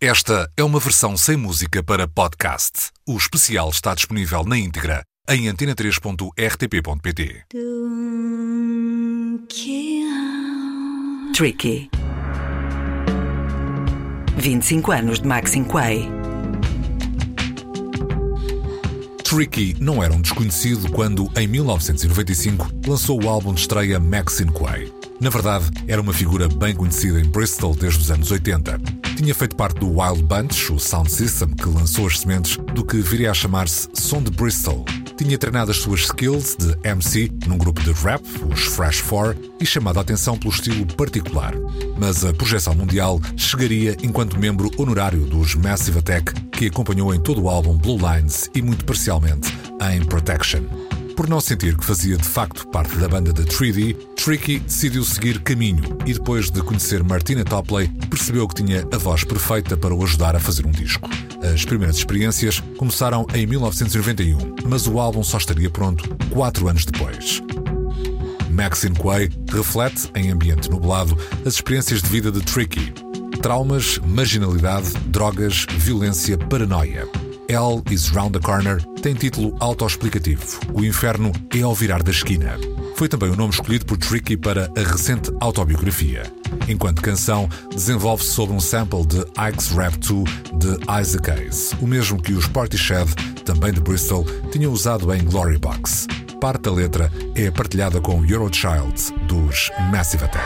Esta é uma versão sem música para podcast. O especial está disponível na íntegra em antena3.rtp.pt. Tricky. 25 anos de Maxine Quay. Tricky não era um desconhecido quando, em 1995, lançou o álbum de estreia Maxine Quay. Na verdade, era uma figura bem conhecida em Bristol desde os anos 80. Tinha feito parte do Wild Bunch, o sound system que lançou as sementes do que viria a chamar-se Som de Bristol. Tinha treinado as suas skills de MC num grupo de rap, os Fresh Four, e chamado a atenção pelo estilo particular. Mas a projeção mundial chegaria enquanto membro honorário dos Massive Attack, que acompanhou em todo o álbum Blue Lines e muito parcialmente em Protection. Por não sentir que fazia de facto parte da banda de 3D, Tricky decidiu seguir caminho e depois de conhecer Martina Topley, percebeu que tinha a voz perfeita para o ajudar a fazer um disco. As primeiras experiências começaram em 1991, mas o álbum só estaria pronto quatro anos depois. Maxine Quay reflete, em ambiente nublado, as experiências de vida de Tricky. Traumas, marginalidade, drogas, violência, paranoia. Hell is Round the Corner tem título autoexplicativo. O inferno é ao virar da esquina. Foi também o nome escolhido por Tricky para a recente autobiografia. Enquanto canção, desenvolve-se sobre um sample de Ike's Rap 2 de Isaac Hayes, o mesmo que os Portishead, também de Bristol, tinham usado em Glory Box. Parte da letra é partilhada com Eurochild, dos Massive Attack.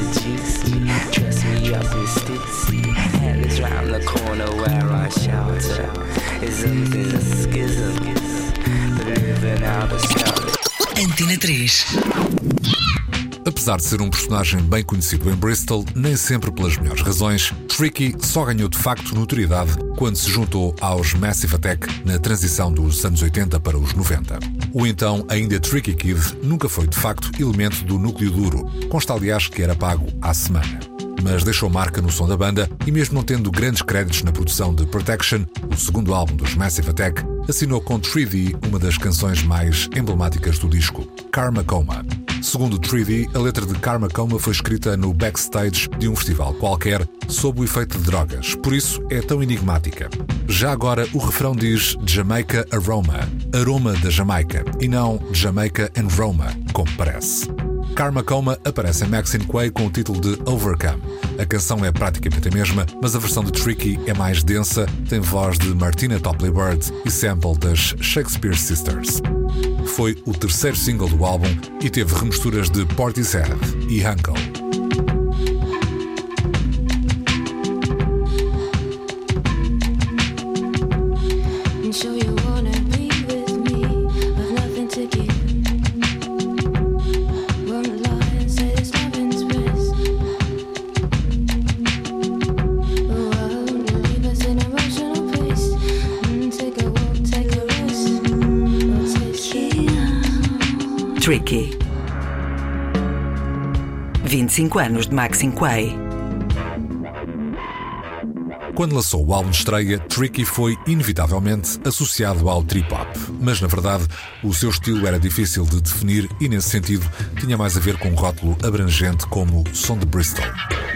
I Antena 3. Apesar de ser um personagem bem conhecido em Bristol, nem sempre pelas melhores razões, Tricky só ganhou de facto notoriedade quando se juntou aos Massive Attack na transição dos anos 80 para os 90. O então ainda Tricky Kid nunca foi de facto elemento do núcleo duro, consta aliás que era pago à semana. Mas deixou marca no som da banda e, mesmo não tendo grandes créditos na produção de Protection, o segundo álbum dos Massive Attack, assinou com 3D uma das canções mais emblemáticas do disco, Karma Coma. Segundo 3D, a letra de Karma Coma foi escrita no backstage de um festival qualquer sob o efeito de drogas, por isso é tão enigmática. Já agora, o refrão diz Jamaica Aroma, aroma da Jamaica, e não Jamaica and Roma, como parece. Karma Coma aparece em Maxine Quay com o título de Overcome. A canção é praticamente a mesma, mas a versão de Tricky é mais densa, tem voz de Martina Topley Bird e sample das Shakespeare Sisters. Foi o terceiro single do álbum e teve remisturas de Portishead e. And sure you Tricky. 25 anos de Maxine Quay. Quando lançou o álbum de estreia, Tricky foi inevitavelmente associado ao trip-hop, mas na verdade o seu estilo era difícil de definir e, nesse sentido, tinha mais a ver com um rótulo abrangente como som de Bristol.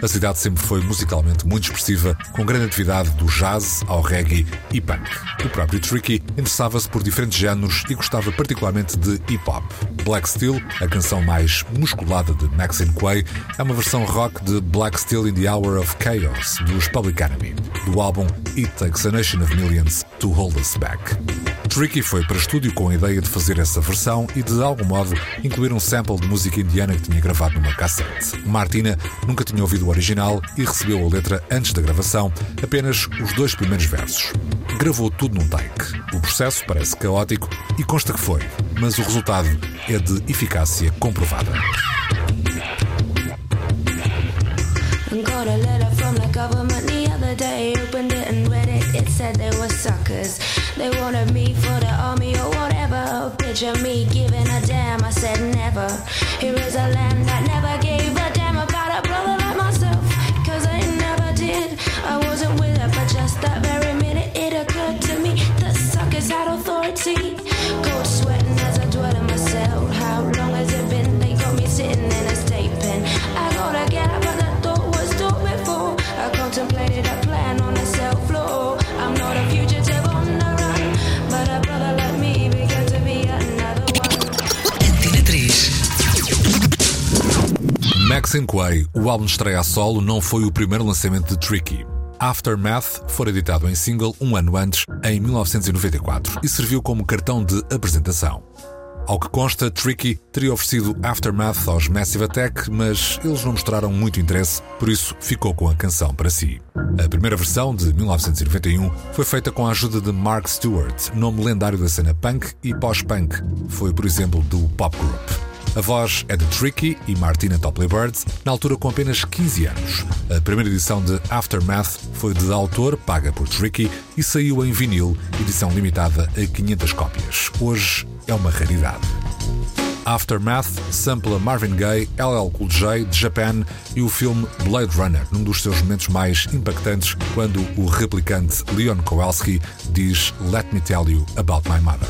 A cidade sempre foi musicalmente muito expressiva, com grande atividade do jazz ao reggae e punk. O próprio Tricky interessava-se por diferentes géneros e gostava particularmente de hip-hop. Black Steel, a canção mais musculada de Maxine Quay, é uma versão rock de Black Steel in the Hour of Chaos, dos Public Enemy, do álbum It Takes a Nation of Millions to Hold Us Back. Tricky foi para estúdio com a ideia de fazer essa versão e, de algum modo, incluir um sample de música indiana que tinha gravado numa cassete. Martina nunca tinha ouvido o original e recebeu a letra antes da gravação, apenas os dois primeiros versos. Gravou tudo num take. O processo parece caótico e consta que foi, mas o resultado é de eficácia comprovada. And got a They wanted me for the army or whatever. Picture me giving a damn. I said never. Maxine Quay, o álbum de estreia a solo, não foi o primeiro lançamento de Tricky. Aftermath foi editado em single um ano antes, em 1994, e serviu como cartão de apresentação. Ao que consta, Tricky teria oferecido Aftermath aos Massive Attack, mas eles não mostraram muito interesse, por isso ficou com a canção para si. A primeira versão, de 1991, foi feita com a ajuda de Mark Stewart, nome lendário da cena punk e pós-punk. Foi, por exemplo, do Pop Group. A voz é de Tricky e Martina Topley Bird, na altura com apenas 15 anos. A primeira edição de Aftermath foi de autor, paga por Tricky, e saiu em vinil, edição limitada a 500 cópias. Hoje é uma raridade. Aftermath sampla Marvin Gaye, LL Cool J, Japan e o filme Blade Runner, num dos seus momentos mais impactantes, quando o replicante Leon Kowalski diz Let me tell you about my mother.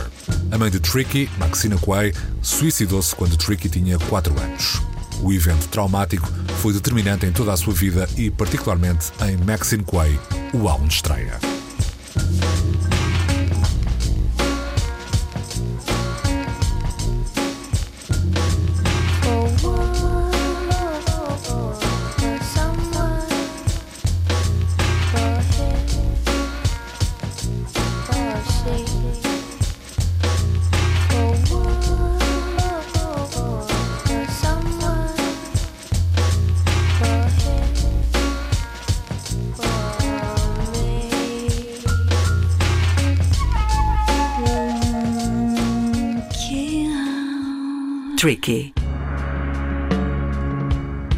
A mãe de Tricky, Maxina Quay, suicidou-se quando Tricky tinha 4 anos. O evento traumático foi determinante em toda a sua vida e, particularmente, em Maxine Quay, o álbum de estreia. Tricky.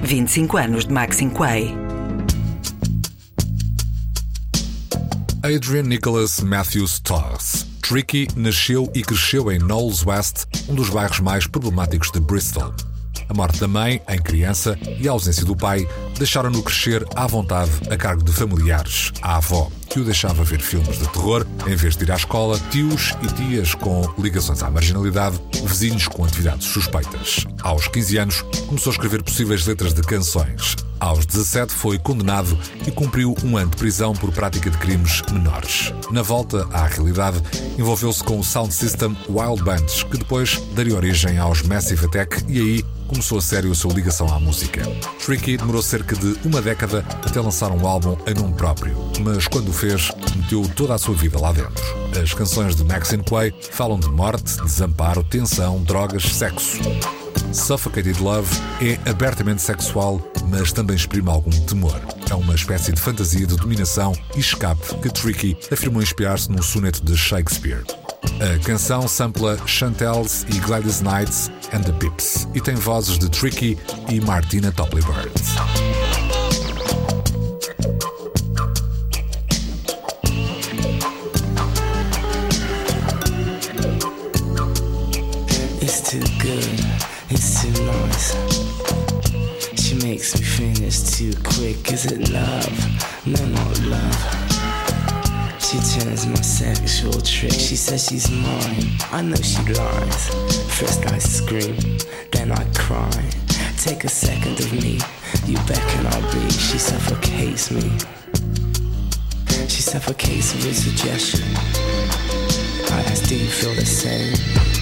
25 anos de Maxine Quay. Adrian Nicholas Matthews Toss. Tricky nasceu e cresceu em Knowles West, um dos bairros mais problemáticos de Bristol. A morte da mãe, em criança, e a ausência do pai deixaram-no crescer à vontade a cargo de familiares, a avó, que o deixava ver filmes de terror em vez de ir à escola, tios e tias com ligações à marginalidade, vizinhos com atividades suspeitas. Aos 15 anos, começou a escrever possíveis letras de canções. Aos 17 foi condenado e cumpriu um ano de prisão por prática de crimes menores. Na volta à realidade, envolveu-se com o sound system Wild Bands, que depois daria origem aos Massive Attack e aí começou a sério a sua ligação à música. Tricky demorou cerca de uma década até lançar um álbum em nome próprio, mas quando o fez, meteu toda a sua vida lá dentro. As canções de Maxine Quay falam de morte, desamparo, tensão, drogas, sexo. Suffocated Love é abertamente sexual, mas também exprime algum temor. É uma espécie de fantasia de dominação e escape que Tricky afirmou inspirar-se no soneto de Shakespeare. A canção sampla Chantels e Gladys Knights and the Pips e tem vozes de Tricky e Martina Topley Bird. Is it love? No, not love. She turns my sexual trick. She says she's mine. I know she lies. First I scream, then I cry. Take a second of me. You beckon, I'll be. She suffocates me. She suffocates with suggestion. I do you feel the same?